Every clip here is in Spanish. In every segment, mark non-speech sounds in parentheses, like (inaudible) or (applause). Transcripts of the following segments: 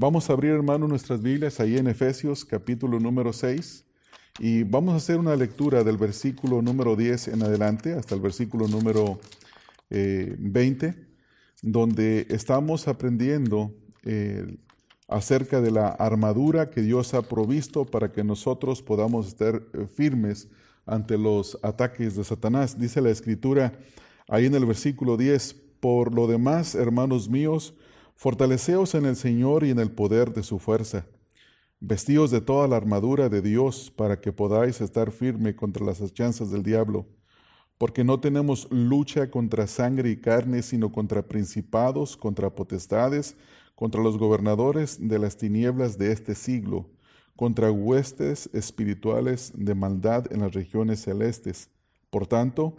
Vamos a abrir, hermano, nuestras Biblias ahí en Efesios capítulo número 6 y vamos a hacer una lectura del versículo número 10 en adelante hasta el versículo número 20, eh, donde estamos aprendiendo eh, acerca de la armadura que Dios ha provisto para que nosotros podamos estar eh, firmes ante los ataques de Satanás. Dice la escritura ahí en el versículo 10, por lo demás, hermanos míos, Fortaleceos en el Señor y en el poder de su fuerza. Vestíos de toda la armadura de Dios para que podáis estar firme contra las achanzas del diablo, porque no tenemos lucha contra sangre y carne, sino contra principados, contra potestades, contra los gobernadores de las tinieblas de este siglo, contra huestes espirituales de maldad en las regiones celestes. Por tanto,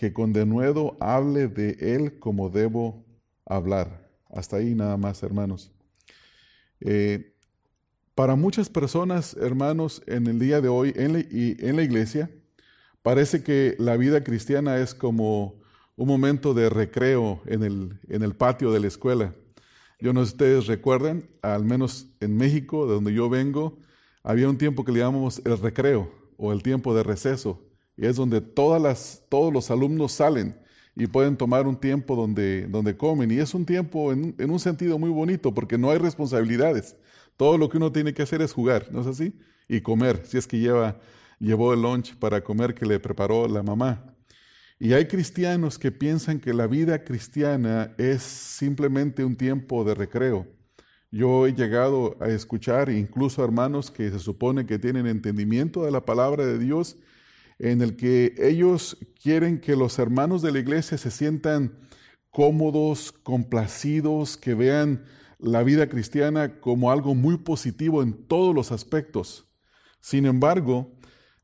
que con denuedo hable de él como debo hablar. Hasta ahí nada más, hermanos. Eh, para muchas personas, hermanos, en el día de hoy en la, y en la iglesia, parece que la vida cristiana es como un momento de recreo en el, en el patio de la escuela. Yo no sé si ustedes recuerdan, al menos en México, de donde yo vengo, había un tiempo que le llamamos el recreo o el tiempo de receso es donde todos los alumnos salen y pueden tomar un tiempo donde, donde comen. Y es un tiempo en, en, un sentido muy bonito porque no hay responsabilidades. Todo lo que uno tiene que hacer es jugar, ¿no es así? Y comer, si es que lleva, llevó el lunch para comer que le preparó la mamá. Y hay cristianos que piensan que la vida cristiana es simplemente un tiempo de recreo. Yo he llegado a escuchar incluso hermanos que se supone que tienen entendimiento de la palabra de Dios en el que ellos quieren que los hermanos de la iglesia se sientan cómodos, complacidos, que vean la vida cristiana como algo muy positivo en todos los aspectos. Sin embargo,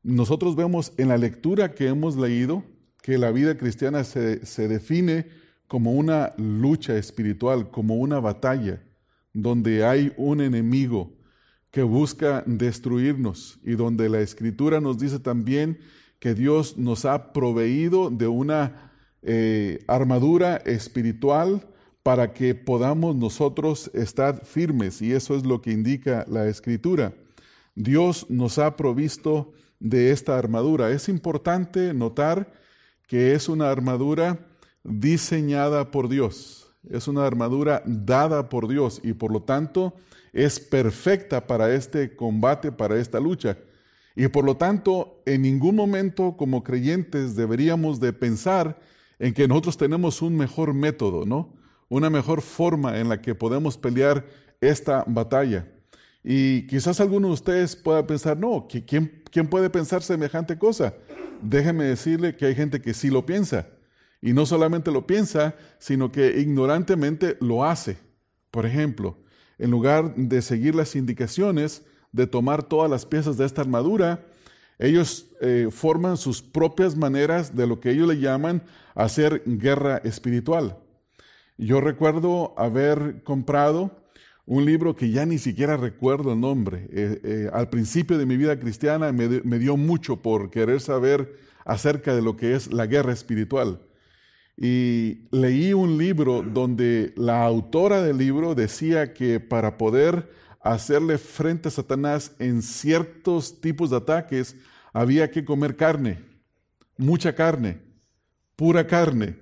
nosotros vemos en la lectura que hemos leído que la vida cristiana se, se define como una lucha espiritual, como una batalla, donde hay un enemigo que busca destruirnos y donde la escritura nos dice también que Dios nos ha proveído de una eh, armadura espiritual para que podamos nosotros estar firmes. Y eso es lo que indica la escritura. Dios nos ha provisto de esta armadura. Es importante notar que es una armadura diseñada por Dios. Es una armadura dada por Dios y por lo tanto es perfecta para este combate, para esta lucha. Y por lo tanto, en ningún momento como creyentes deberíamos de pensar en que nosotros tenemos un mejor método, ¿no? Una mejor forma en la que podemos pelear esta batalla. Y quizás alguno de ustedes pueda pensar, no, ¿quién, ¿quién puede pensar semejante cosa? Déjeme decirle que hay gente que sí lo piensa. Y no solamente lo piensa, sino que ignorantemente lo hace. Por ejemplo, en lugar de seguir las indicaciones, de tomar todas las piezas de esta armadura, ellos eh, forman sus propias maneras de lo que ellos le llaman hacer guerra espiritual. Yo recuerdo haber comprado un libro que ya ni siquiera recuerdo el nombre. Eh, eh, al principio de mi vida cristiana me, me, dio mucho por querer saber acerca de lo que es la guerra espiritual. Y leí un libro donde la autora del libro decía que para poder hacerle frente a Satanás en ciertos tipos de ataques, había que comer carne, mucha carne, pura carne.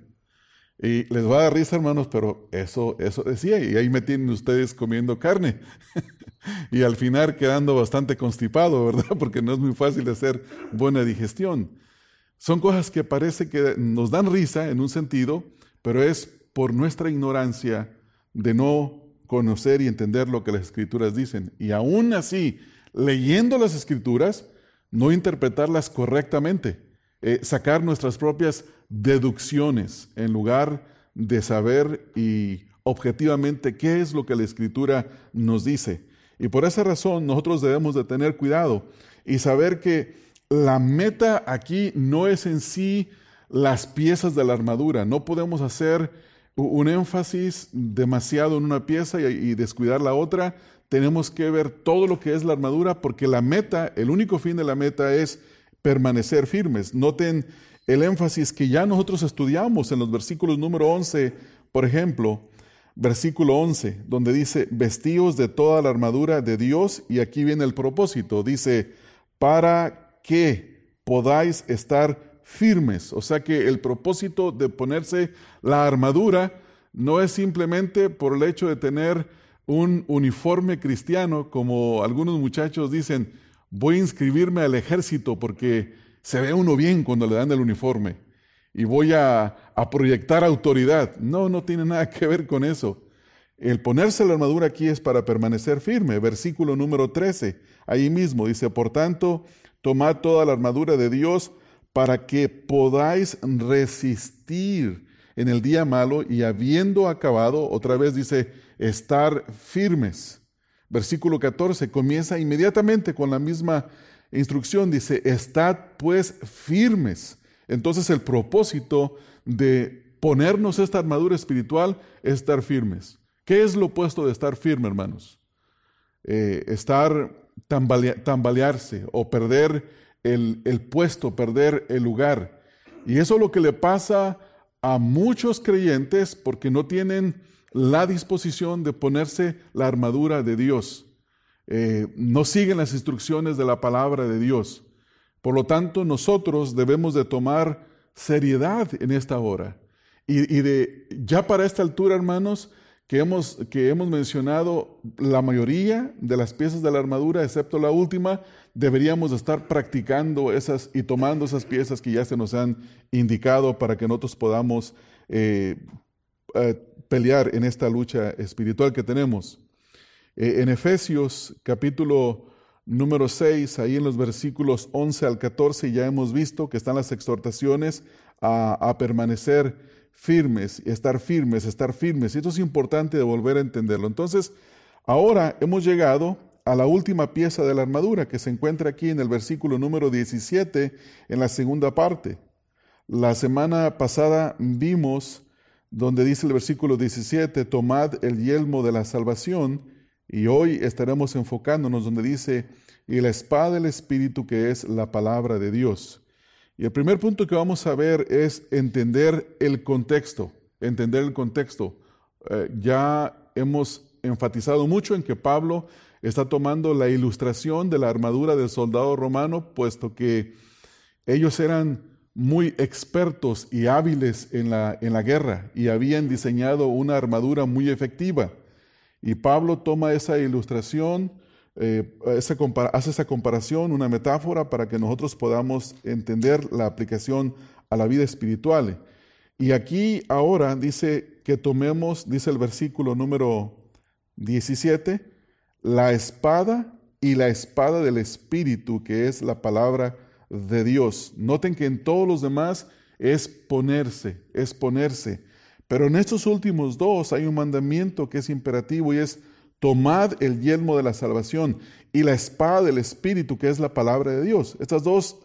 Y les va a dar risa, hermanos, pero eso, eso decía, y ahí me tienen ustedes comiendo carne. (laughs) y al final quedando bastante constipado, ¿verdad? (laughs) Porque no es muy fácil hacer buena digestión. Son cosas que parece que nos dan risa en un sentido, pero es por nuestra ignorancia de no conocer y entender lo que las escrituras dicen. Y aún así, leyendo las escrituras, no interpretarlas correctamente, eh, sacar nuestras propias deducciones en lugar de saber y objetivamente qué es lo que la escritura nos dice. Y por esa razón nosotros debemos de tener cuidado y saber que la meta aquí no es en sí las piezas de la armadura. No podemos hacer un énfasis demasiado en una pieza y, descuidar la otra. Tenemos que ver todo lo que es la armadura porque la meta, el único fin de la meta es permanecer firmes. Noten el énfasis que ya nosotros estudiamos en los versículos número 11, por ejemplo, versículo 11, donde dice, vestíos de toda la armadura de Dios, y aquí viene el propósito, dice, para que podáis estar firmes. O sea que el propósito de ponerse la armadura no es simplemente por el hecho de tener un uniforme cristiano, como algunos muchachos dicen, voy a inscribirme al ejército porque se ve uno bien cuando le dan el uniforme y voy a, proyectar autoridad. No, no tiene nada que ver con eso. El ponerse la armadura aquí es para permanecer firme. Versículo número 13, ahí mismo dice, por tanto, tomad toda la armadura de Dios para que podáis resistir en el día malo y habiendo acabado, otra vez dice, estar firmes. Versículo 14 comienza inmediatamente con la misma instrucción, dice, estad pues firmes entonces el propósito de ponernos esta armadura espiritual es estar firmes. ¿Qué es lo opuesto de estar firme, hermanos? Eh, estar tambalearse o perder el, puesto, perder el lugar. Y eso es lo que le pasa a muchos creyentes porque no tienen la disposición de ponerse la armadura de Dios. Eh, no siguen las instrucciones de la palabra de Dios. Por lo tanto, nosotros debemos de tomar seriedad en esta hora. Y, de ya para esta altura, hermanos, que hemos, que hemos mencionado la mayoría de las piezas de la armadura, excepto la última, deberíamos estar practicando esas y tomando esas piezas que ya se nos han indicado para que nosotros podamos eh, eh, pelear en esta lucha espiritual que tenemos. Eh, en Efesios capítulo número 6, ahí en los versículos 11 al 14 ya hemos visto que están las exhortaciones a, permanecer firmes, estar firmes, estar firmes. Y esto es importante de volver a entenderlo. Entonces, ahora hemos llegado a la última pieza de la armadura que se encuentra aquí en el versículo número 17, en la segunda parte. La semana pasada vimos donde dice el versículo 17, tomad el yelmo de la salvación y hoy estaremos enfocándonos donde dice, y la espada del Espíritu que es la palabra de Dios. Y el primer punto que vamos a ver es entender el contexto, entender el contexto. Eh, ya hemos enfatizado mucho en que Pablo está tomando la ilustración de la armadura del soldado romano, puesto que ellos eran muy expertos y hábiles en la, en la guerra y habían diseñado una armadura muy efectiva. Y Pablo toma esa ilustración, eh, hace esa comparación, una metáfora para que nosotros podamos entender la aplicación a la vida espiritual. Y aquí ahora dice que tomemos, dice el versículo número 17, la espada y la espada del Espíritu, que es la palabra de Dios. Noten que en todos los demás es ponerse, es ponerse. Pero en estos últimos dos hay un mandamiento que es imperativo y es tomad el yelmo de la salvación y la espada del Espíritu, que es la palabra de Dios. Estas dos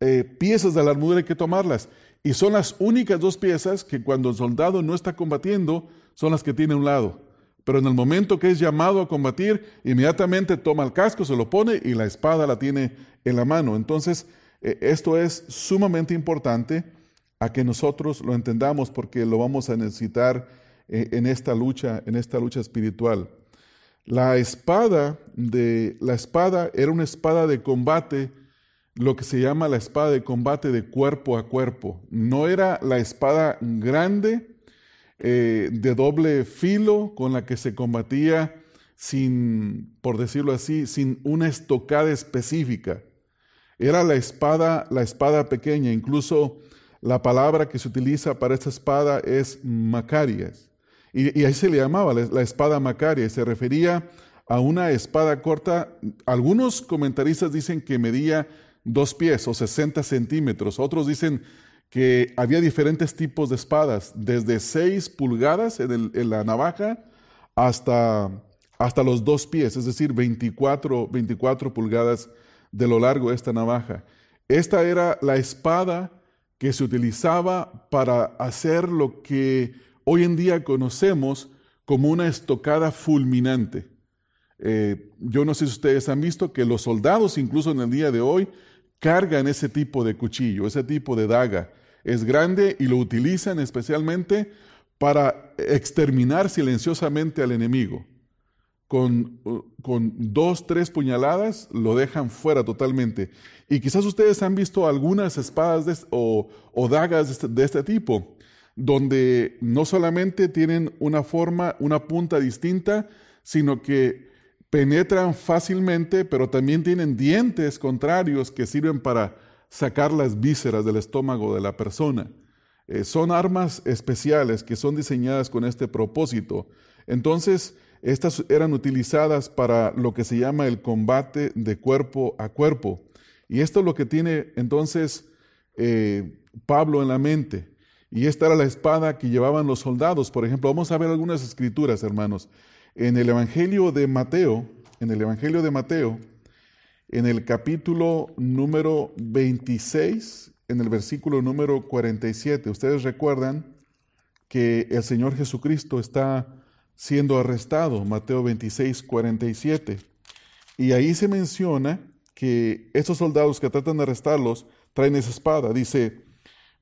eh, piezas de la armadura hay que tomarlas. Y son las únicas dos piezas que cuando el soldado no está combatiendo, son las que tiene a un lado. Pero en el momento que es llamado a combatir, inmediatamente toma el casco, se lo pone y la espada la tiene en la mano. Entonces, eh, esto es sumamente importante a que nosotros lo entendamos porque lo vamos a necesitar eh, en esta lucha, en esta lucha espiritual. La espada de la espada era una espada de combate, lo que se llama la espada de combate de cuerpo a cuerpo. No era la espada grande, eh, de doble filo con la que se combatía sin, por decirlo así, sin una estocada específica. Era la espada, la espada pequeña, incluso la palabra que se utiliza para esta espada es Macarias. Y, ahí se le llamaba la, espada Macaria, se refería a una espada corta. Algunos comentaristas dicen que medía dos pies o 60 centímetros, otros dicen que había diferentes tipos de espadas, desde 6 pulgadas en, la navaja hasta, hasta los dos pies, es decir, 24, 24 pulgadas de lo largo de esta navaja. Esta era la espada que se utilizaba para hacer lo que hoy en día conocemos como una estocada fulminante. Eh, yo no sé si ustedes han visto que los soldados, incluso en el día de hoy, cargan ese tipo de cuchillo, ese tipo de daga. Es grande y lo utilizan especialmente para exterminar silenciosamente al enemigo con, con, dos, tres puñaladas, lo dejan fuera totalmente. Y quizás ustedes han visto algunas espadas o, dagas de este, de este, tipo, donde no solamente tienen una forma, una punta distinta, sino que penetran fácilmente, pero también tienen dientes contrarios que sirven para sacar las vísceras del estómago de la persona. Eh, son armas especiales que son diseñadas con este propósito. Entonces, estas eran utilizadas para lo que se llama el combate de cuerpo a cuerpo. Y esto es lo que tiene entonces eh, Pablo en la mente. Y esta era la espada que llevaban los soldados. Por ejemplo, vamos a ver algunas escrituras, hermanos. En el Evangelio de Mateo, en el Evangelio de Mateo, en el capítulo número 26, en el versículo número 47, ustedes recuerdan que el Señor Jesucristo está siendo arrestado, Mateo 26, 47. Y ahí se menciona que estos soldados que tratan de arrestarlos traen esa espada. Dice,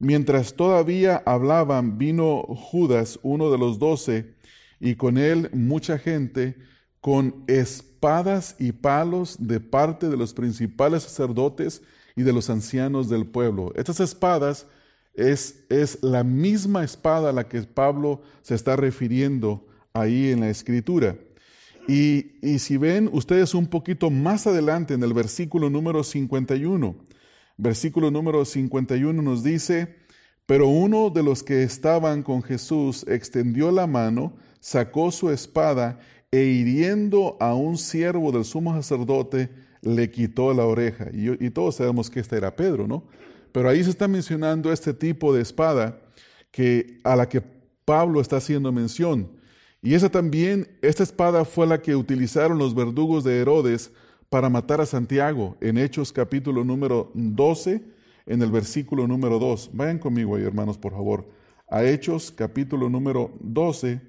mientras todavía hablaban, vino Judas, uno de los doce, y con él mucha gente, con espadas y palos de parte de los principales sacerdotes y de los ancianos del pueblo. Estas espadas es, es la misma espada a la que Pablo se está refiriendo ahí en la escritura. Y, si ven ustedes un poquito más adelante en el versículo número 51, versículo número 51 nos dice, pero uno de los que estaban con Jesús extendió la mano, sacó su espada e hiriendo a un siervo del sumo sacerdote, le quitó la oreja. Y, todos sabemos que este era Pedro, ¿no? Pero ahí se está mencionando este tipo de espada que, a la que Pablo está haciendo mención. Y esa también, esta espada fue la que utilizaron los verdugos de Herodes para matar a Santiago en Hechos capítulo número 12, en el versículo número 2. Vayan conmigo ahí, hermanos, por favor. A Hechos capítulo número 12,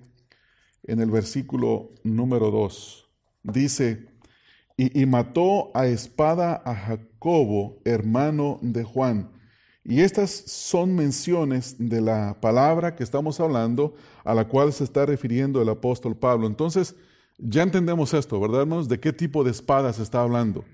en el versículo número 2. Dice, y, y mató a espada a Jacobo, hermano de Juan y estas son menciones de la palabra que estamos hablando, a la cual se está refiriendo el apóstol Pablo. Entonces, ya entendemos esto, ¿verdad, hermanos? ¿De qué tipo de espada se está hablando?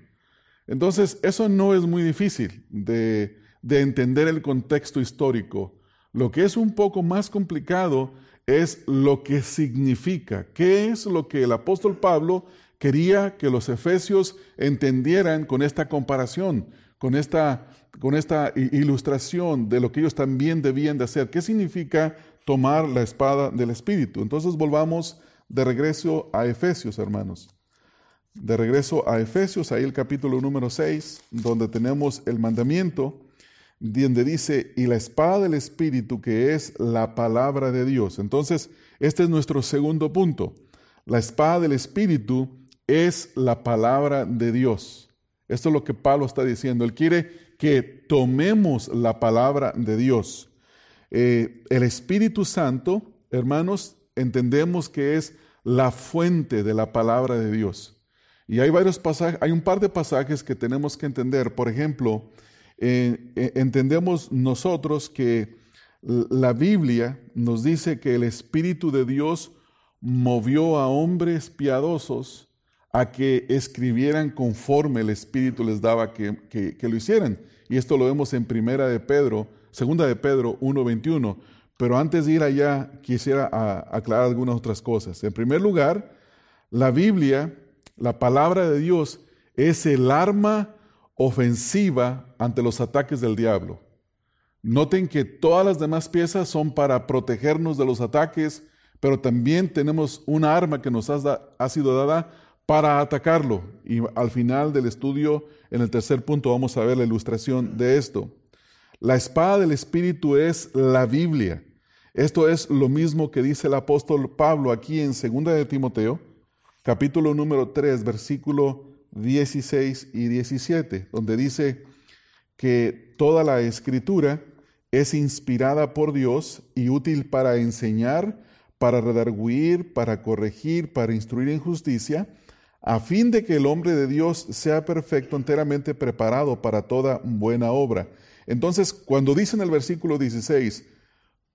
Entonces, eso no es muy difícil de, de entender el contexto histórico. Lo que es un poco más complicado es lo que significa, qué es lo que el apóstol Pablo quería que los efesios entendieran con esta comparación, con esta con esta ilustración de lo que ellos también debían de hacer. ¿Qué significa tomar la espada del Espíritu? Entonces volvamos de regreso a Efesios, hermanos. De regreso a Efesios, ahí el capítulo número 6, donde tenemos el mandamiento, donde dice, y la espada del Espíritu, que es la palabra de Dios. Entonces, este es nuestro segundo punto. La espada del Espíritu es la palabra de Dios. Esto es lo que Pablo está diciendo. Él quiere que tomemos la palabra de Dios. Eh, el Espíritu Santo, hermanos, entendemos que es la fuente de la palabra de Dios. Y hay varios pasajes, hay un par de pasajes que tenemos que entender. Por ejemplo, eh, eh, entendemos nosotros que la Biblia nos dice que el Espíritu de Dios movió a hombres piadosos a que escribieran conforme el Espíritu les daba que, que lo hicieran. Y esto lo vemos en Primera de Pedro, Segunda de Pedro 1:21. Pero antes de ir allá, quisiera aclarar algunas otras cosas. En primer lugar, la Biblia, la palabra de Dios, es el arma ofensiva ante los ataques del diablo. Noten que todas las demás piezas son para protegernos de los ataques, pero también tenemos una arma que nos ha, sido dada para atacarlo. Y al final del estudio, en el tercer punto, vamos a ver la ilustración de esto. La espada del Espíritu es la Biblia. Esto es lo mismo que dice el apóstol Pablo aquí en 2 de Timoteo, capítulo número 3, versículo 16 y 17, donde dice que toda la escritura es inspirada por Dios y útil para enseñar, para redarguir, para corregir, para instruir en justicia, a fin de que el hombre de Dios sea perfecto, enteramente preparado para toda buena obra. Entonces, cuando dice en el versículo 16,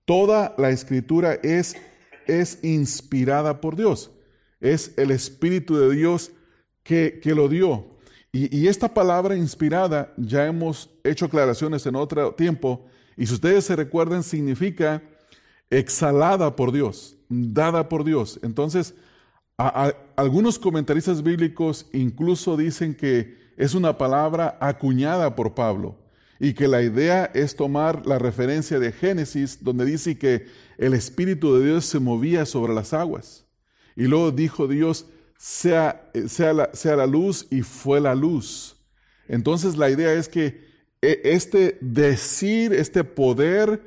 toda la escritura es, es inspirada por Dios, es el Espíritu de Dios que, que lo dio. Y, y, esta palabra inspirada, ya hemos hecho aclaraciones en otro tiempo, y si ustedes se recuerdan, significa exhalada por Dios, dada por Dios. Entonces, algunos comentaristas bíblicos incluso dicen que es una palabra acuñada por Pablo y que la idea es tomar la referencia de Génesis, donde dice que el Espíritu de Dios se movía sobre las aguas. Y luego dijo Dios, sea, sea, la, sea la luz y fue la luz. Entonces la idea es que e, este decir, este poder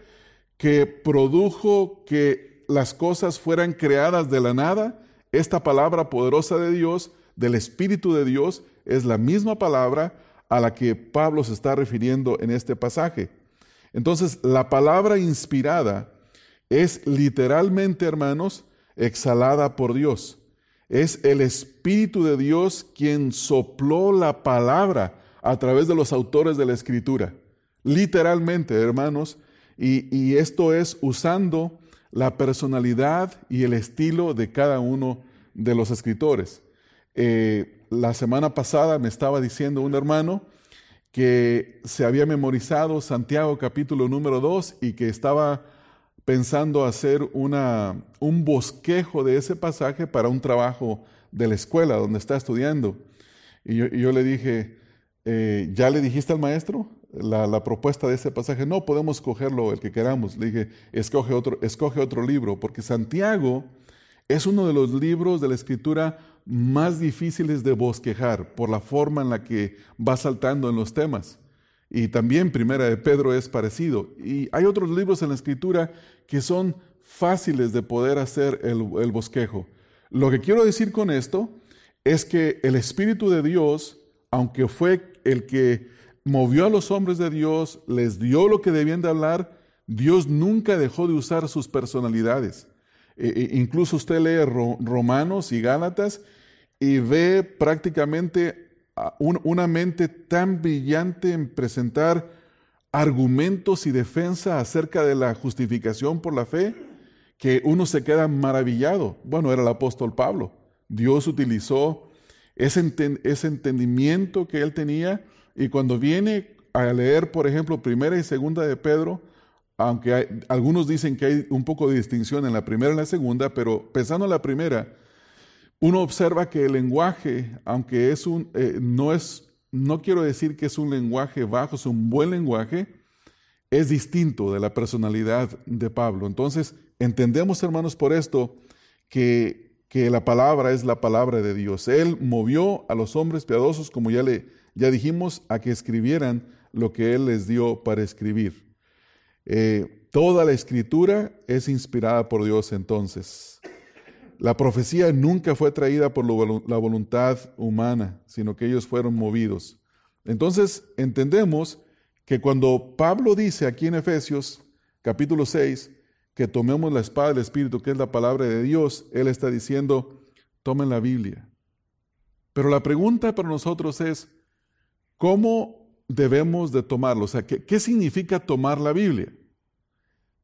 que produjo que las cosas fueran creadas de la nada, esta palabra poderosa de Dios, del Espíritu de Dios, es la misma palabra a la que Pablo se está refiriendo en este pasaje. Entonces, la palabra inspirada es literalmente, hermanos, exhalada por Dios. Es el Espíritu de Dios quien sopló la palabra a través de los autores de la Escritura. Literalmente, hermanos, y, esto es usando la personalidad y el estilo de cada uno de los escritores. Eh, la semana pasada me estaba diciendo un hermano que se había memorizado Santiago capítulo número 2 y que estaba pensando hacer una, un bosquejo de ese pasaje para un trabajo de la escuela donde está estudiando. Y yo, le dije, eh, ¿ya le dijiste al maestro la, propuesta de ese pasaje? No, podemos cogerlo el que queramos. Le dije, escoge otro, escoge otro libro, porque Santiago es uno de los libros de la escritura más difíciles de bosquejar por la forma en la que va saltando en los temas. Y también Primera de Pedro es parecido. Y hay otros libros en la escritura que son fáciles de poder hacer el, el bosquejo. Lo que quiero decir con esto es que el Espíritu de Dios, aunque fue el que movió a los hombres de Dios, les dio lo que debían de hablar, Dios nunca dejó de usar sus personalidades. E, e, incluso usted lee Romanos y Gálatas y ve prácticamente una mente tan brillante en presentar argumentos y defensa acerca de la justificación por la fe que uno se queda maravillado. Bueno, era el apóstol Pablo. Dios utilizó ese, entendimiento que él tenía. Y cuando viene a leer, por ejemplo, primera y segunda de Pedro, aunque algunos dicen que hay un poco de distinción en la primera y la segunda, pero pensando en la primera, uno observa que el lenguaje, aunque es un, eh, no es, no quiero decir que es un lenguaje bajo, es un buen lenguaje, es distinto de la personalidad de Pablo. Entonces, entendemos, hermanos, por esto que que la palabra es la palabra de Dios. Él movió a los hombres piadosos, como ya, le, ya dijimos, a que escribieran lo que Él les dio para escribir. Eh, toda la escritura es inspirada por Dios entonces. La profecía nunca fue traída por la voluntad humana, sino que ellos fueron movidos. Entonces entendemos que cuando Pablo dice aquí en Efesios capítulo 6, que tomemos la espada del Espíritu, que es la palabra de Dios, Él está diciendo, tomen la Biblia. Pero la pregunta para nosotros es, ¿cómo debemos de tomarlo? O sea, ¿qué, significa tomar la Biblia?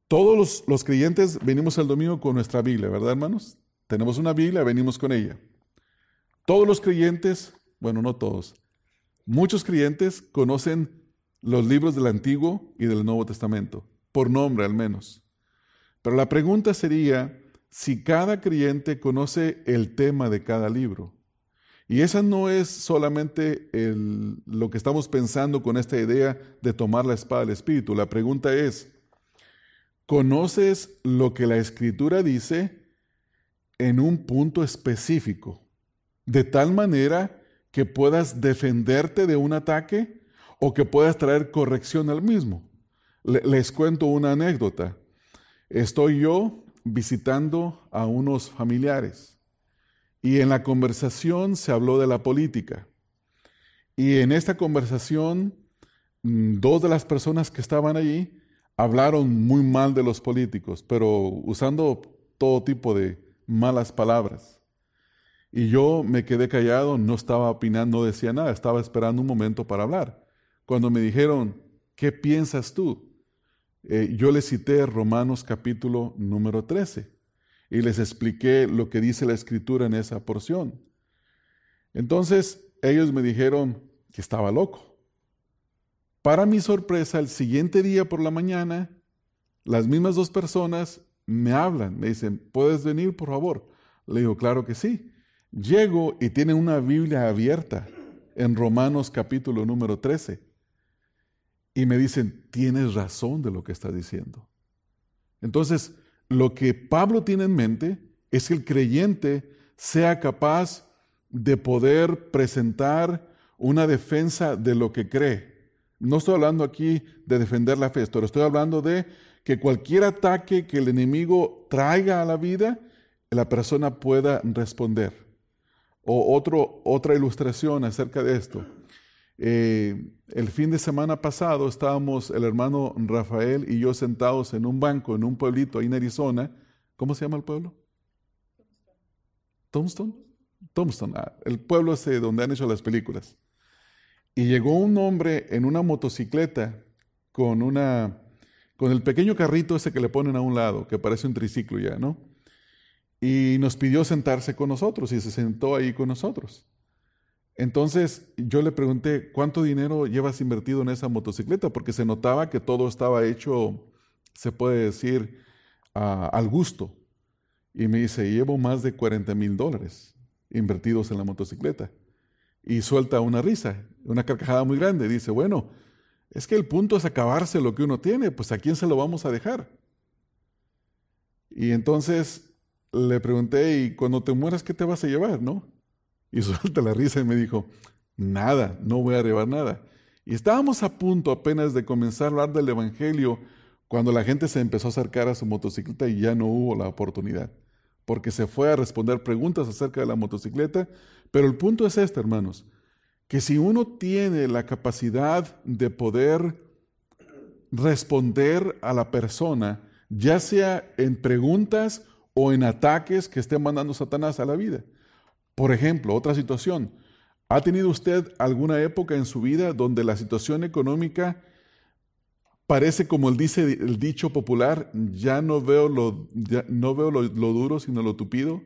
Todos los, los creyentes venimos el domingo con nuestra Biblia, ¿verdad, hermanos? Tenemos una Biblia, venimos con ella. Todos los creyentes, bueno, no todos, muchos creyentes conocen los libros del Antiguo y del Nuevo Testamento, por nombre al menos. Pero la pregunta sería si cada creyente conoce el tema de cada libro. Y esa no es solamente lo que estamos pensando con esta idea de tomar la espada del Espíritu. La pregunta es, ¿conoces lo que la Escritura dice en un punto específico? De tal manera que puedas defenderte de un ataque o que puedas traer corrección al mismo. les cuento una anécdota. Estoy yo visitando a unos familiares y en la conversación se habló de la política. Y en esta conversación, mm, dos de las personas que estaban allí hablaron muy mal de los políticos, pero usando todo tipo de malas palabras. Y yo me quedé callado, no estaba opinando, no decía nada, estaba esperando un momento para hablar. Cuando me dijeron, ¿qué piensas tú? Eh, yo le cité Romanos capítulo número 13 y les expliqué lo que dice la escritura en esa porción. Entonces ellos me dijeron que estaba loco. Para mi sorpresa, el siguiente día por la mañana, las mismas dos personas me hablan, me dicen, ¿puedes venir, por favor? Le digo, claro que sí. Llego y tienen una Biblia abierta en Romanos capítulo número 13. Y me dicen, tienes razón de lo que estás diciendo. Entonces, lo que Pablo tiene en mente es que el creyente sea capaz de poder presentar una defensa de lo que cree. No estoy hablando aquí de defender la fe, estoy hablando de que cualquier ataque que el enemigo traiga a la vida, la persona pueda responder. O otra ilustración acerca de esto. Eh, el fin de semana pasado estábamos el hermano Rafael y yo sentados en un banco en un pueblito ahí en Arizona. ¿Cómo se llama el pueblo? Tombstone. Tombstone, ah, el pueblo ese donde han hecho las películas. Y llegó un hombre en una motocicleta con una con el pequeño carrito ese que le ponen a un lado, que parece un triciclo ya, ¿no? Y nos pidió sentarse con nosotros y se sentó ahí con nosotros. Entonces yo le pregunté, ¿cuánto dinero llevas invertido en esa motocicleta? Porque se notaba que todo estaba hecho, se puede decir, al gusto. Y me dice, llevo más de 40 mil dólares invertidos en la motocicleta. Y suelta una risa, una carcajada muy grande. Dice, bueno, es que el punto es acabarse lo que uno tiene, pues ¿a quién se lo vamos a dejar? Y entonces le pregunté, ¿y cuando te mueras qué te vas a llevar, no? Y (laughs) suelta la risa y me dijo, nada, no voy a arribar nada. Y estábamos a punto apenas de comenzar a hablar del Evangelio cuando la gente se empezó a acercar a su motocicleta y ya no hubo la oportunidad, porque se fue a responder preguntas acerca de la motocicleta. Pero el punto es este, hermanos, que si uno tiene la capacidad de poder responder a la persona, ya sea en preguntas o en ataques que esté mandando Satanás a la vida, por ejemplo, otra situación. ¿Ha tenido usted alguna época en su vida donde la situación económica parece como el dice el dicho popular, ya no veo lo, no veo lo, duro sino lo tupido?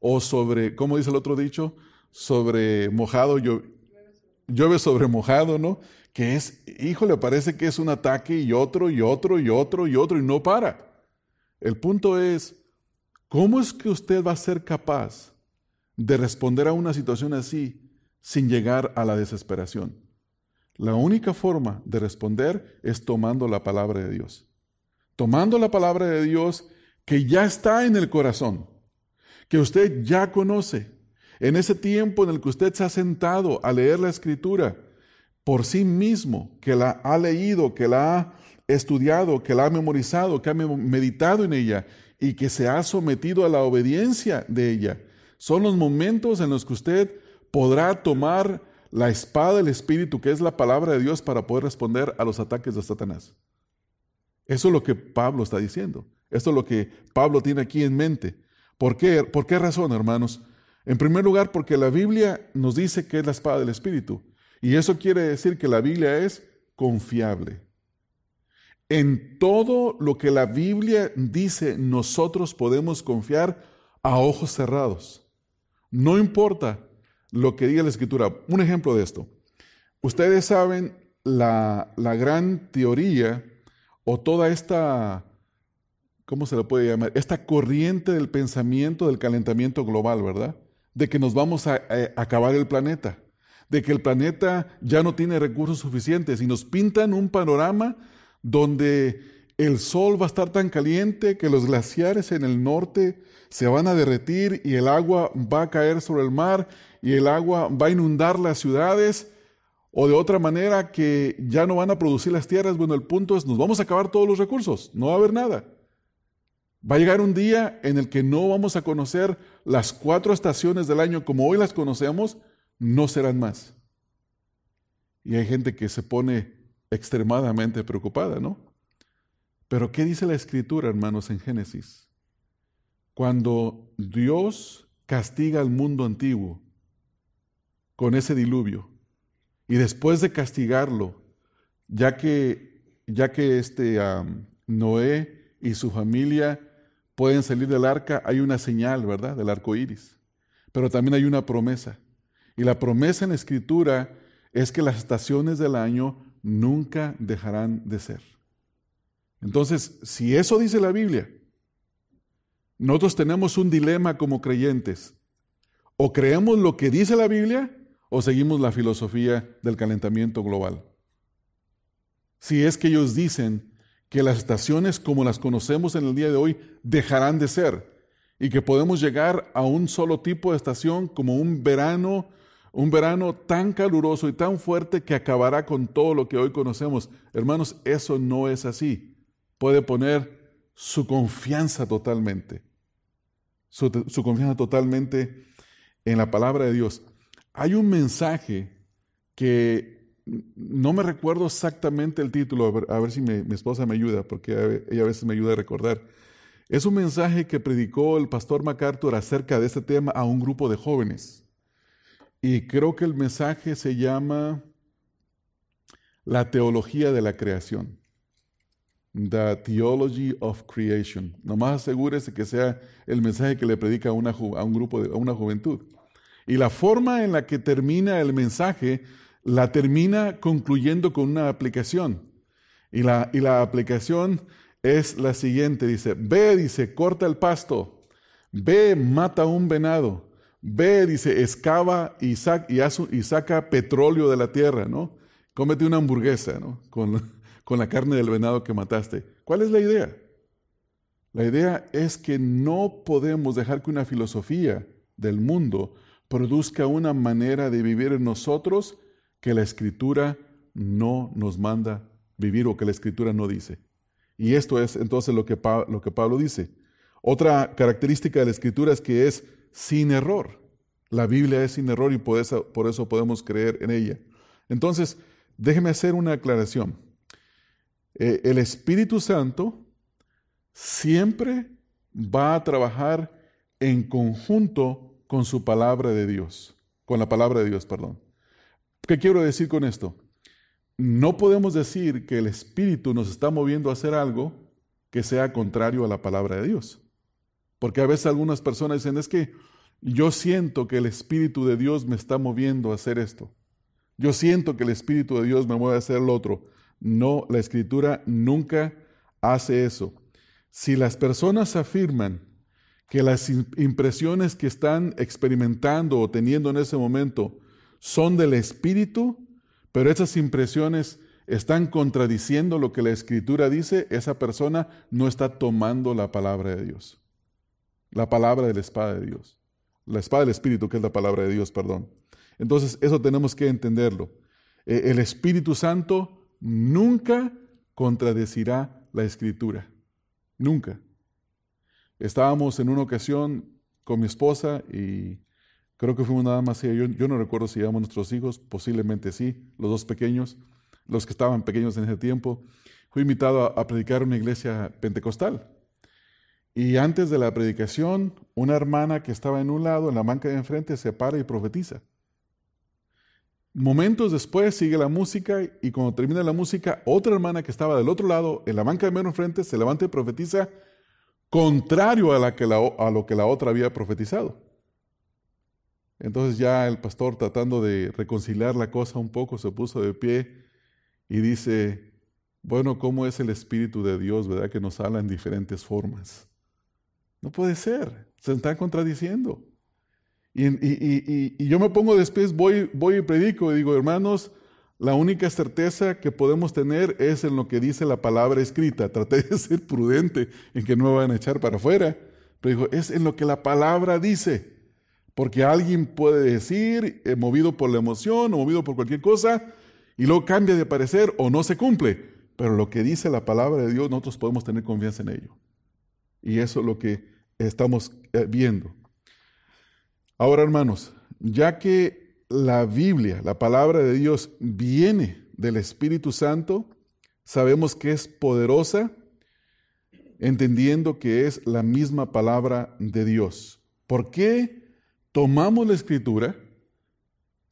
O sobre, ¿cómo dice el otro dicho? Sobre mojado, llueve sobre mojado, ¿no? Que es, híjole, parece que es un ataque y otro y otro y otro y otro y no para. El punto es, ¿cómo es que usted va a ser capaz de responder a una situación así sin llegar a la desesperación. La única forma de responder es tomando la palabra de Dios. Tomando la palabra de Dios que ya está en el corazón, que usted ya conoce. En ese tiempo en el que usted se ha sentado a leer la escritura por sí mismo, que la ha leído, que la ha estudiado, que la ha memorizado, que ha meditado en ella y que se ha sometido a la obediencia de ella, son los momentos en los que usted podrá tomar la espada del Espíritu, que es la palabra de Dios, para poder responder a los ataques de Satanás. Eso es lo que Pablo está diciendo. Esto es lo que Pablo tiene aquí en mente. ¿Por qué? ¿Por qué razón, hermanos? En primer lugar, porque la Biblia nos dice que es la espada del Espíritu. Y eso quiere decir que la Biblia es confiable. En todo lo que la Biblia dice, nosotros podemos confiar a ojos cerrados. No importa lo que diga la escritura. Un ejemplo de esto. Ustedes saben la, gran teoría o toda esta ¿cómo se le puede llamar? Esta corriente del pensamiento del calentamiento global, ¿verdad? De que nos vamos a, acabar el planeta, de que el planeta ya no tiene recursos suficientes y nos pintan un panorama donde el sol va a estar tan caliente que los glaciares en el norte se van a derretir y el agua va a caer sobre el mar y el agua va a inundar las ciudades o de otra manera que ya no van a producir las tierras. Bueno, el punto es, nos vamos a acabar todos los recursos, no va a haber nada. Va a llegar un día en el que no vamos a conocer las cuatro estaciones del año como hoy las conocemos, no serán más. Y hay gente que se pone extremadamente preocupada, ¿no? Pero ¿qué dice la escritura, hermanos, en Génesis? Cuando Dios castiga al mundo antiguo con ese diluvio, y después de castigarlo, ya que, ya que este, Noé y su familia pueden salir del arca, hay una señal, ¿verdad?, del arco iris. Pero también hay una promesa. Y la promesa en la escritura es que las estaciones del año nunca dejarán de ser. Entonces, si eso dice la Biblia, nosotros tenemos un dilema como creyentes. O creemos lo que dice la Biblia o seguimos la filosofía del calentamiento global. Si es que ellos dicen que las estaciones como las conocemos en el día de hoy dejarán de ser y que podemos llegar a un solo tipo de estación como un verano, un verano tan caluroso y tan fuerte que acabará con todo lo que hoy conocemos. Hermanos, eso no es así. Puede poner su confianza totalmente, su, confianza totalmente en la palabra de Dios. Hay un mensaje que no me recuerdo exactamente el título, a ver, si mi, esposa me ayuda, porque ella a veces me ayuda a recordar. Es un mensaje que predicó el pastor MacArthur acerca de este tema a un grupo de jóvenes. Y creo que el mensaje se llama La teología de la creación. The Theology of Creation. Nomás asegúrese que sea el mensaje que le predica a, una, a un grupo, de, a una juventud. Y la forma en la que termina el mensaje la termina concluyendo con una aplicación. Y la, y la aplicación es la siguiente, dice, ve, dice, corta el pasto, ve, mata un venado, ve, dice, excava y, y, saca petróleo de la tierra, ¿no? Cómete una hamburguesa, ¿no? Con, con la carne del venado que mataste. ¿Cuál es la idea? La idea es que no podemos dejar que una filosofía del mundo produzca una manera de vivir en nosotros que la escritura no nos manda vivir o que la escritura no dice. Y esto es entonces lo que, lo que Pablo dice. Otra característica de la escritura es que es sin error. La Biblia es sin error y por eso, por eso podemos creer en ella. Entonces, déjeme hacer una aclaración. Eh, el Espíritu Santo siempre va a trabajar en conjunto con su palabra de Dios, con la palabra de Dios, perdón. ¿Qué quiero decir con esto? No podemos decir que el Espíritu nos está moviendo a hacer algo que sea contrario a la palabra de Dios. Porque a veces algunas personas dicen, es que yo siento que el Espíritu de Dios me está moviendo a hacer esto. Yo siento que el Espíritu de Dios me mueve a hacer lo otro. No, la Escritura nunca hace eso. Si las personas afirman que las impresiones que están experimentando o teniendo en ese momento son del Espíritu, pero esas impresiones están contradiciendo lo que la Escritura dice, esa persona no está tomando la palabra de Dios. La palabra de la espada de Dios. La espada del Espíritu, que es la palabra de Dios, perdón. Entonces, eso tenemos que entenderlo. E, el Espíritu Santo nunca contradecirá la Escritura. Nunca. Estábamos en una ocasión con mi esposa y Creo que fuimos nada más, yo, yo no recuerdo si llevamos nuestros hijos, posiblemente sí, los dos pequeños, los que estaban pequeños en ese tiempo. Fui invitado a, a predicar en una iglesia pentecostal. Y antes de la predicación, una hermana que estaba en un lado, en la banca de enfrente, se para y profetiza. Momentos después sigue la música y cuando termina la música, otra hermana que estaba del otro lado, en la banca de mero enfrente, se levanta y profetiza contrario a, a lo que la otra había profetizado. Entonces ya el pastor tratando de reconciliar la cosa un poco se puso de pie y dice, Bueno, ¿cómo es el Espíritu de Dios, verdad? Que nos habla en diferentes formas. No puede ser, se está contradiciendo. Y, yo me pongo después, voy, voy y predico y digo, hermanos, la única certeza que podemos tener es en lo que dice la palabra escrita. (laughs) Traté de ser prudente en que no me van a echar para afuera, pero digo, es en lo que la palabra dice. Porque alguien puede decir, eh, movido por la emoción o movido por cualquier cosa, y luego cambia de parecer o no se cumple. Pero lo que dice la palabra de Dios, nosotros podemos tener confianza en ello. Y eso es lo que estamos eh, viendo. Ahora, hermanos, ya que la Biblia, la palabra de Dios, viene del Espíritu Santo, sabemos que es poderosa, entendiendo que es la misma palabra de Dios. ¿Por qué tomamos la Escritura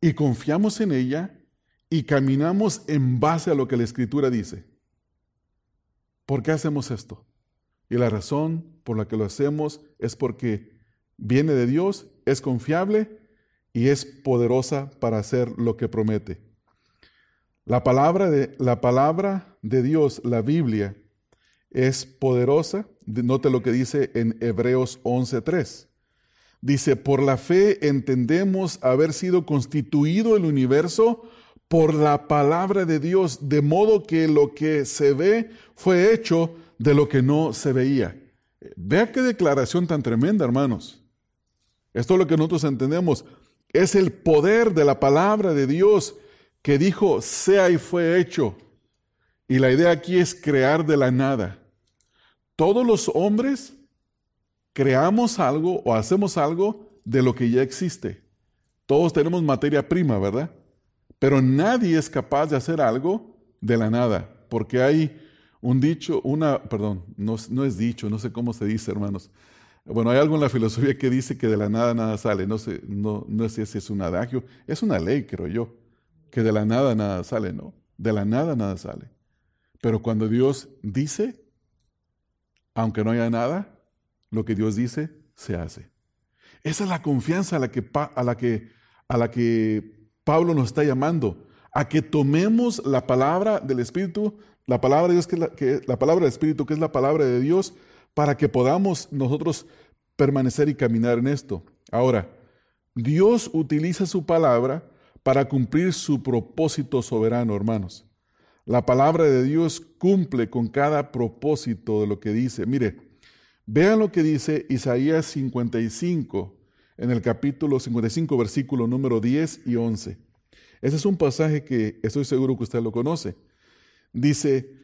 y confiamos en ella y caminamos en base a lo que la Escritura dice? ¿Por qué hacemos esto? Y la razón por la que lo hacemos es porque viene de Dios, es confiable y es poderosa para hacer lo que promete. La palabra de, la palabra de Dios, la Biblia, es poderosa. Note lo que dice en Hebreos 11.3. Dice, por la fe entendemos haber sido constituido el universo por la palabra de Dios, de modo que lo que se ve fue hecho de lo que no se veía. Vea qué declaración tan tremenda, hermanos. Esto es lo que nosotros entendemos. Es el poder de la palabra de Dios que dijo, sea y fue hecho. Y la idea aquí es crear de la nada. Todos los hombres creamos algo o hacemos algo de lo que ya existe. Todos tenemos materia prima, ¿verdad? Pero nadie es capaz de hacer algo de la nada, porque hay un dicho, una, perdón, no, no es dicho, no sé cómo se dice, hermanos, bueno, hay algo en la filosofía que dice que de la nada nada sale. No sé, no, no sé si es un adagio. Es una ley, creo yo, que de la nada nada sale, ¿no? De la nada nada sale. Pero cuando Dios dice, aunque no haya nada, lo que Dios dice se hace. Esa es la confianza a la que, a la que, a la que Pablo nos está llamando, a que tomemos la palabra del Espíritu, la palabra de Dios, que la, que, la palabra del Espíritu, que es la palabra de Dios, para que podamos nosotros permanecer y caminar en esto. Ahora, Dios utiliza su palabra para cumplir su propósito soberano, hermanos. La palabra de Dios cumple con cada propósito de lo que dice. Mire, vean lo que dice Isaías 55, en el capítulo 55, versículo número 10 y 11. Ese es un pasaje que estoy seguro que usted lo conoce. Dice,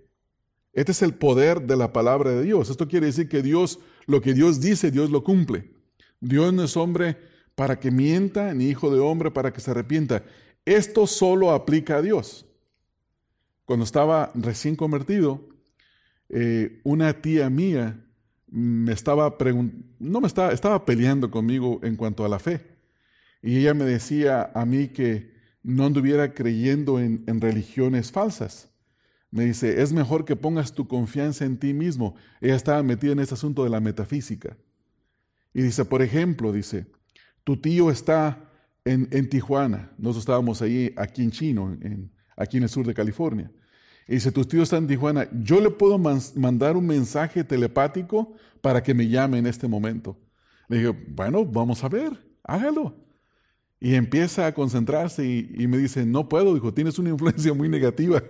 Este es el poder de la palabra de Dios. Esto quiere decir que Dios, lo que Dios dice, Dios lo cumple. Dios no es hombre para que mienta, ni hijo de hombre para que se arrepienta. Esto solo aplica a Dios. Cuando estaba recién convertido, eh, una tía mía me estaba no me estaba, estaba peleando conmigo en cuanto a la fe. Y ella me decía a mí que no anduviera creyendo en religiones falsas. Me dice, es mejor que pongas tu confianza en ti mismo. Ella estaba metida en ese asunto de la metafísica. Y dice, por ejemplo, dice, tu tío está en, Tijuana. Nosotros estábamos ahí, aquí en Chino, en, aquí en el sur de California. Y dice, tu tío está en Tijuana. Yo le puedo mandar un mensaje telepático para que me llame en este momento. Le dije, bueno, vamos a ver, hágalo. Y empieza a concentrarse y me dice, no puedo, dijo, tienes una influencia muy negativa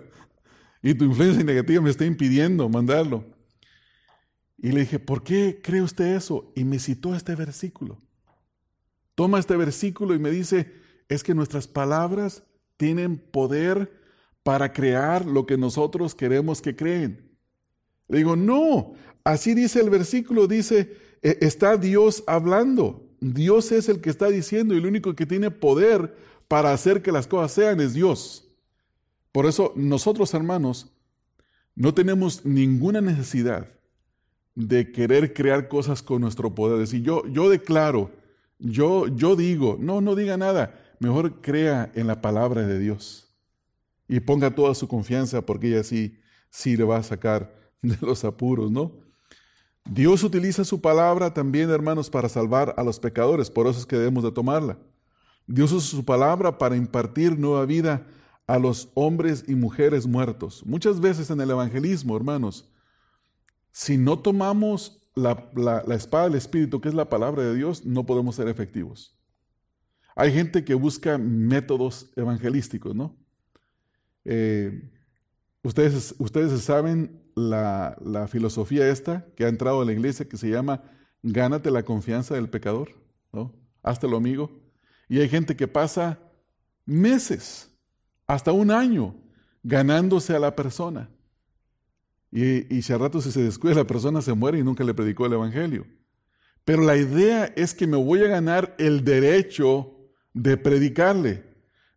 y tu influencia negativa me está impidiendo mandarlo. Y le dije, ¿por qué cree usted eso? Y me citó este versículo. Toma este versículo y me dice, es que nuestras palabras tienen poder para crear lo que nosotros queremos que creen. Le digo, no, así dice el versículo, dice, e, está Dios hablando. Dios es el que está diciendo y el único que tiene poder para hacer que las cosas sean es Dios. Por eso nosotros, hermanos, no tenemos ninguna necesidad de querer crear cosas con nuestro poder. Decir, yo, yo declaro, yo, yo digo, no, no diga nada. Mejor crea en la palabra de Dios y ponga toda su confianza porque ella sí, sí le va a sacar (laughs) de los apuros, ¿no? Dios utiliza su palabra también, hermanos, para salvar a los pecadores, por eso es que debemos de tomarla. Dios usa su palabra para impartir nueva vida a los hombres y mujeres muertos. Muchas veces en el evangelismo, hermanos, si no tomamos la, espada del Espíritu, que es la palabra de Dios, no podemos ser efectivos. Hay gente que busca métodos evangelísticos, ¿no? Eh, ustedes, ustedes saben la, la, filosofía esta que ha entrado a la iglesia que se llama gánate la confianza del pecador, ¿no? lo amigo. Y hay gente que pasa meses, hasta un año, ganándose a la persona. Y, y si a rato se descuida la persona se muere y nunca le predicó el Evangelio. Pero la idea es que me voy a ganar el derecho de predicarle.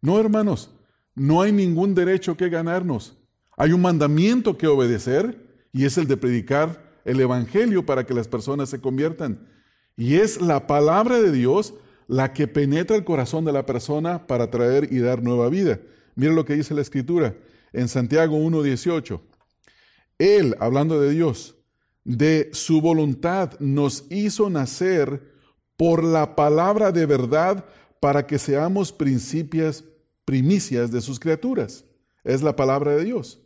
No, hermanos, no hay ningún derecho que ganarnos. Hay un mandamiento que obedecer y es el de predicar el Evangelio para que las personas se conviertan. Y es la palabra de Dios la que penetra el corazón de la persona para traer y dar nueva vida. Mira lo que dice la Escritura en Santiago 1.18. Él, hablando de Dios, de su voluntad nos hizo nacer por la palabra de verdad para que seamos principias, primicias de sus criaturas. Es la palabra de Dios.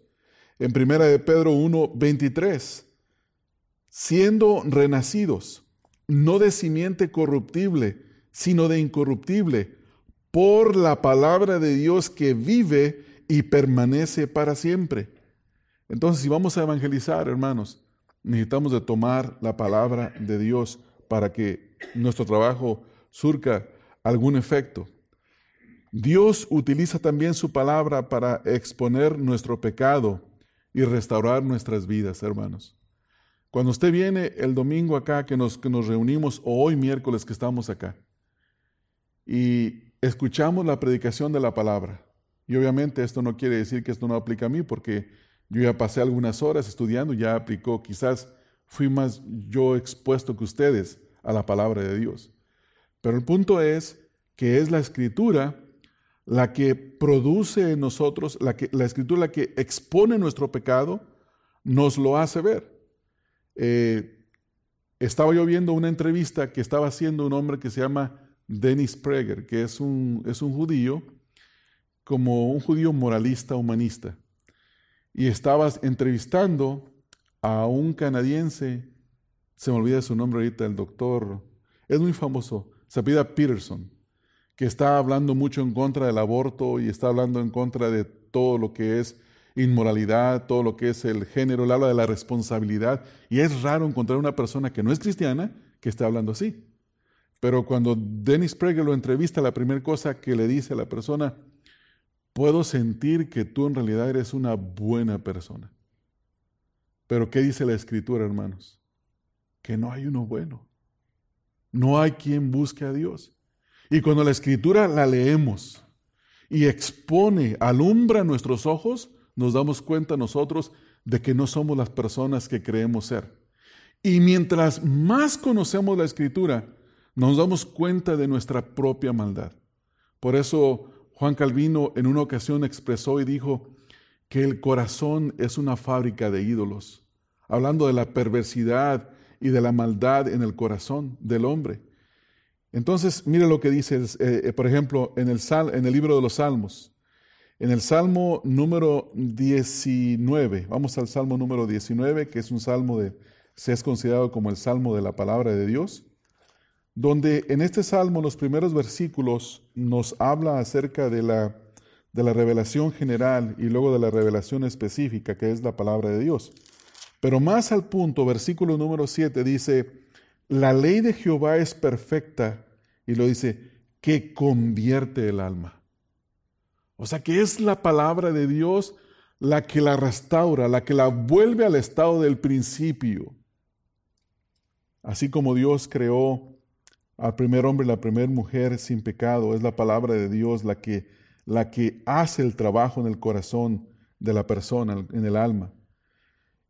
En primera de Pedro 1, 23, siendo renacidos, no de simiente corruptible, sino de incorruptible, por la palabra de Dios que vive y permanece para siempre. Entonces, si vamos a evangelizar, hermanos, necesitamos de tomar la palabra de Dios para que nuestro trabajo surca algún efecto. Dios utiliza también su palabra para exponer nuestro pecado y restaurar nuestras vidas, hermanos. Cuando usted viene el domingo acá, que nos, que nos reunimos, o hoy miércoles que estamos acá, y escuchamos la predicación de la palabra, y obviamente esto no quiere decir que esto no aplica a mí, porque yo ya pasé algunas horas estudiando, ya aplicó, quizás fui más yo expuesto que ustedes a la palabra de Dios. Pero el punto es que es la escritura la que produce en nosotros, la, que, la escritura la que expone nuestro pecado, nos lo hace ver. Eh, estaba yo viendo una entrevista que estaba haciendo un hombre que se llama Dennis Prager, que es un, es un judío, como un judío moralista, humanista. Y estaba entrevistando a un canadiense, se me olvida su nombre ahorita, el doctor, es muy famoso, se pide Peterson que está hablando mucho en contra del aborto y está hablando en contra de todo lo que es inmoralidad, todo lo que es el género, él habla de la responsabilidad. Y es raro encontrar una persona que no es cristiana que esté hablando así. Pero cuando Dennis Prager lo entrevista, la primera cosa que le dice a la persona, puedo sentir que tú en realidad eres una buena persona. Pero ¿qué dice la escritura, hermanos? Que no hay uno bueno. No hay quien busque a Dios. Y cuando la escritura la leemos y expone, alumbra nuestros ojos, nos damos cuenta nosotros de que no somos las personas que creemos ser. Y mientras más conocemos la escritura, nos damos cuenta de nuestra propia maldad. Por eso Juan Calvino en una ocasión expresó y dijo que el corazón es una fábrica de ídolos, hablando de la perversidad y de la maldad en el corazón del hombre. Entonces, mire lo que dice, eh, eh, por ejemplo, en el, en el libro de los Salmos. En el Salmo número 19, vamos al Salmo número 19, que es un salmo de, se es considerado como el Salmo de la palabra de Dios, donde en este Salmo los primeros versículos nos habla acerca de la, de la revelación general y luego de la revelación específica, que es la palabra de Dios. Pero más al punto, versículo número 7 dice, la ley de Jehová es perfecta, y lo dice, que convierte el alma. O sea que es la palabra de Dios la que la restaura, la que la vuelve al estado del principio. Así como Dios creó al primer hombre y la primera mujer sin pecado, es la palabra de Dios la que, la que hace el trabajo en el corazón de la persona, en el alma.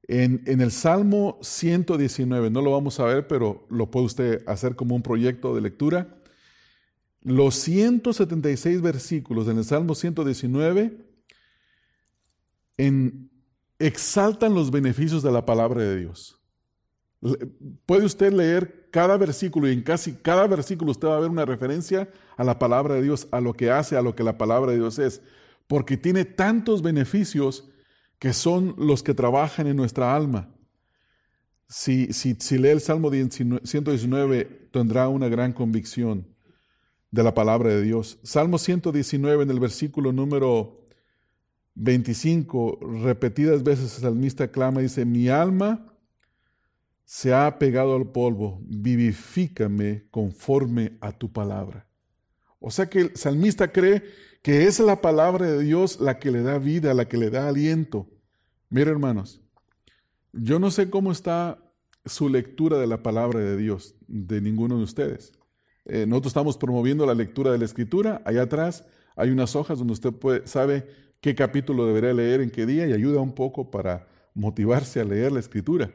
En, en, el Salmo 119, no lo vamos a ver, pero lo puede usted hacer como un proyecto de lectura. Los 176 versículos en el Salmo 119 en, exaltan los beneficios de la palabra de Dios. Puede usted leer cada versículo y en casi cada versículo usted va a ver una referencia a la palabra de Dios, a lo que hace, a lo que la palabra de Dios es, porque tiene tantos beneficios que son los que trabajan en nuestra alma. Si, si, lee el Salmo 119, tendrá una gran convicción de la palabra de Dios. Salmo 119 en el versículo número 25, repetidas veces el salmista clama, dice, mi alma se ha pegado al polvo, vivifícame conforme a tu palabra. O sea que el salmista cree que es la palabra de Dios la que le da vida, la que le da aliento. Mire hermanos, yo no sé cómo está su lectura de la palabra de Dios, de ninguno de ustedes. Eh, nosotros estamos promoviendo la lectura de la escritura. Allá atrás hay unas hojas donde usted puede, sabe qué capítulo debería leer en qué día y ayuda un poco para motivarse a leer la escritura.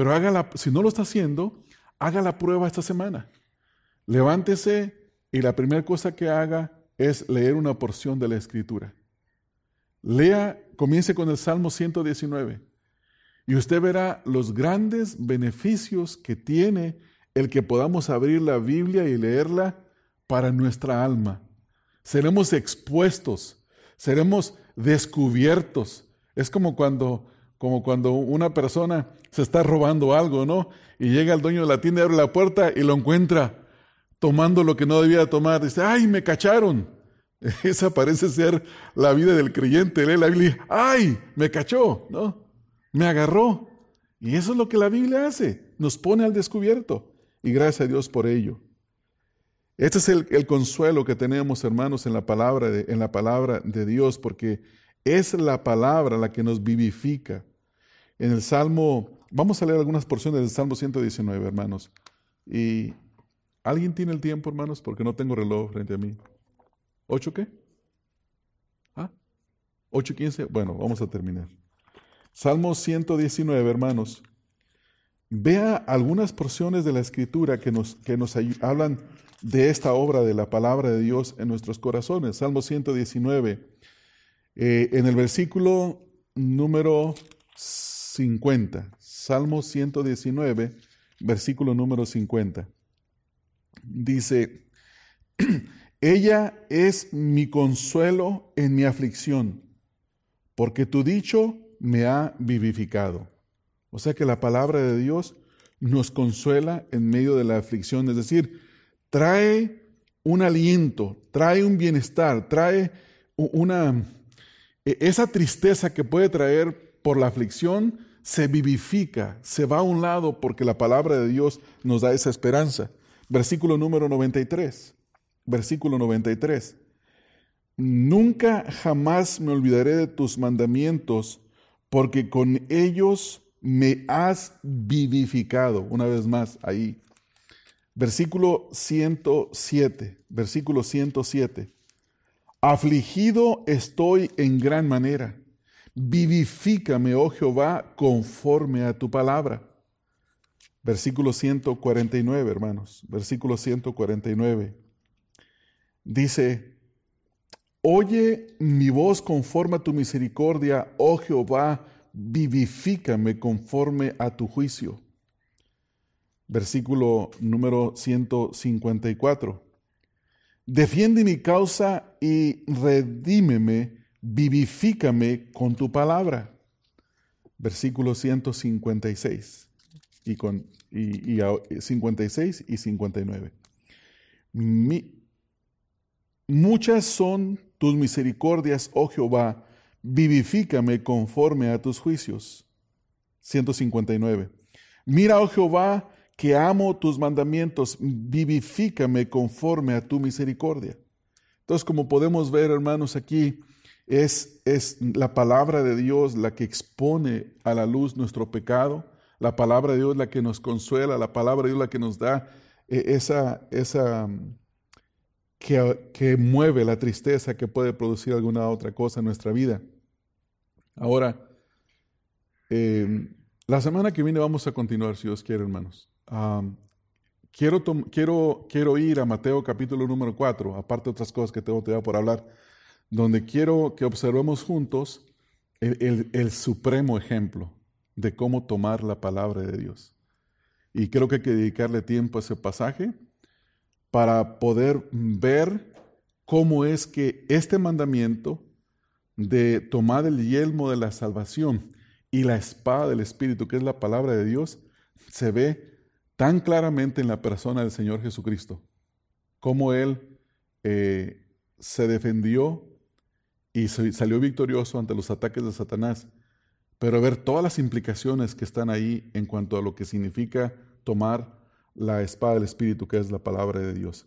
Pero si no lo está haciendo, haga la prueba esta semana. Levántese y la primera cosa que haga es leer una porción de la escritura. Lea, comience con el Salmo 119 y usted verá los grandes beneficios que tiene el que podamos abrir la Biblia y leerla para nuestra alma. Seremos expuestos, seremos descubiertos. Es como cuando, como cuando una persona se está robando algo, ¿no? Y llega el dueño de la tienda, abre la puerta y lo encuentra tomando lo que no debía tomar. Dice, ¡ay, me cacharon! (laughs) Esa parece ser la vida del creyente. Lee la Biblia, ¡ay, me cachó! ¿No? Me agarró. Y eso es lo que la Biblia hace, nos pone al descubierto y gracias a Dios por ello. Este es el, consuelo que tenemos, hermanos, en la, palabra en la palabra de Dios, porque es la palabra la que nos vivifica. En el Salmo, vamos a leer algunas porciones del Salmo 119, hermanos. Y ¿alguien tiene el tiempo, hermanos? Porque no tengo reloj frente a mí. ¿Ocho qué? ¿Ah? ¿Ocho quince? Bueno, vamos a terminar. Salmo 119, hermanos. Vea algunas porciones de la escritura que nos, que nos hablan de esta obra de la palabra de Dios en nuestros corazones. Salmo 119, eh, en el versículo número 50. Salmo 119, versículo número 50. Dice, (clears throat) ella es mi consuelo en mi aflicción, porque tu dicho me ha vivificado. O sea que la palabra de Dios nos consuela en medio de la aflicción, es decir, trae un aliento, trae un bienestar, trae una... E, esa tristeza que puede traer por la aflicción se vivifica, se va a un lado porque la palabra de Dios nos da esa esperanza. Versículo número 93. Versículo 93. Nunca jamás me olvidaré de tus mandamientos, porque con ellos me has vivificado. Una vez más, ahí. Versículo 107, versículo 107. Afligido estoy en gran manera. Vivifícame, oh Jehová, conforme a tu palabra. Versículo 149, hermanos. Versículo 149. Dice, Oye mi voz conforme a tu misericordia, oh Jehová, vivifícame conforme a tu juicio. Versículo número 154. Defiende mi causa y redímeme, vivifícame con tu palabra. Versículo 156 y, con, y, 56 y 59. muchas son tus misericordias, oh Jehová, vivifícame conforme a tus juicios. 159. Mira, oh Jehová, que amo tus mandamientos, vivifícame conforme a tu misericordia. Entonces, como podemos ver, hermanos, aquí es, es la palabra de Dios la que expone a la luz nuestro pecado, la palabra de Dios la que nos consuela, la palabra de Dios la que nos da eh, esa, esa que, mueve la tristeza que puede producir alguna otra cosa en nuestra vida. Ahora, Eh, la semana que viene vamos a continuar, si Dios quiere, hermanos. quiero, quiero, quiero ir a Mateo capítulo número 4, aparte de otras cosas que tengo todavía por hablar, donde quiero que observemos juntos el, supremo ejemplo de cómo tomar la palabra de Dios. Y creo que hay que dedicarle tiempo a ese pasaje para poder ver cómo es que este mandamiento de tomar el yelmo de la salvación y la espada del Espíritu, que es la palabra de Dios, se ve tan claramente en la persona del Señor Jesucristo, cómo Él eh, se defendió y salió victorioso ante los ataques de Satanás, pero ver todas las implicaciones que están ahí en cuanto a lo que significa tomar la espada del Espíritu, que es la palabra de Dios.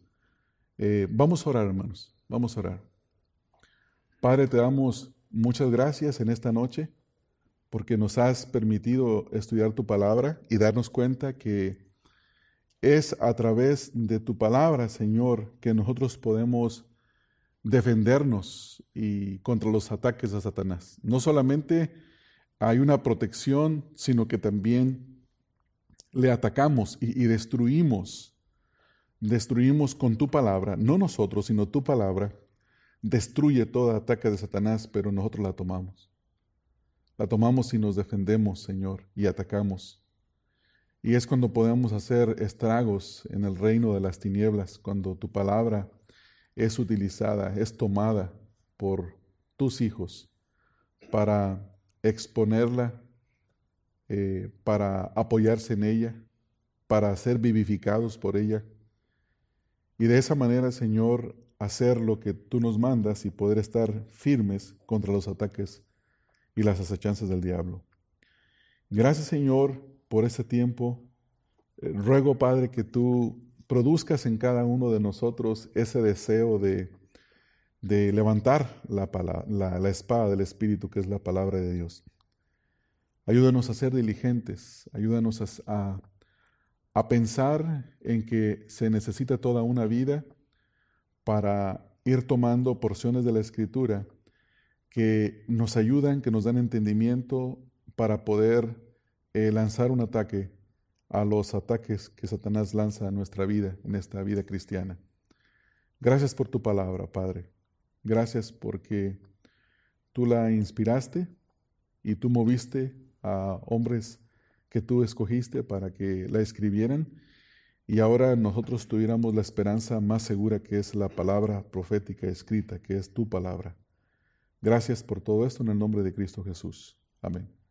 Eh, vamos a orar, hermanos, vamos a orar. Padre, te damos muchas gracias en esta noche porque nos has permitido estudiar tu palabra y darnos cuenta que es a través de tu palabra, Señor, que nosotros podemos defendernos y contra los ataques de Satanás. No solamente hay una protección, sino que también le atacamos y, y destruimos. Destruimos con tu palabra, no nosotros, sino tu palabra. Destruye todo ataque de Satanás, pero nosotros la tomamos. La tomamos y nos defendemos, Señor, y atacamos. Y es cuando podemos hacer estragos en el reino de las tinieblas, cuando tu palabra es utilizada, es tomada por tus hijos para exponerla, eh, para apoyarse en ella, para ser vivificados por ella. Y de esa manera, Señor, hacer lo que tú nos mandas y poder estar firmes contra los ataques y las acechanzas del diablo. Gracias, Señor, por este tiempo. Eh, ruego, Padre, que tú produzcas en cada uno de nosotros ese deseo de, levantar la, la, espada del Espíritu, que es la palabra de Dios. Ayúdanos a ser diligentes, ayúdanos a, a pensar en que se necesita toda una vida para ir tomando porciones de la Escritura que nos ayudan, que nos dan entendimiento para poder eh, lanzar un ataque a los ataques que Satanás lanza a nuestra vida, en esta vida cristiana. Gracias por tu palabra, Padre. Gracias porque tú la inspiraste y tú moviste a hombres que tú escogiste para que la escribieran y ahora nosotros tuviéramos la esperanza más segura que es la palabra profética escrita, que es tu palabra. Gracias por todo esto en el nombre de Cristo Jesús. Amén.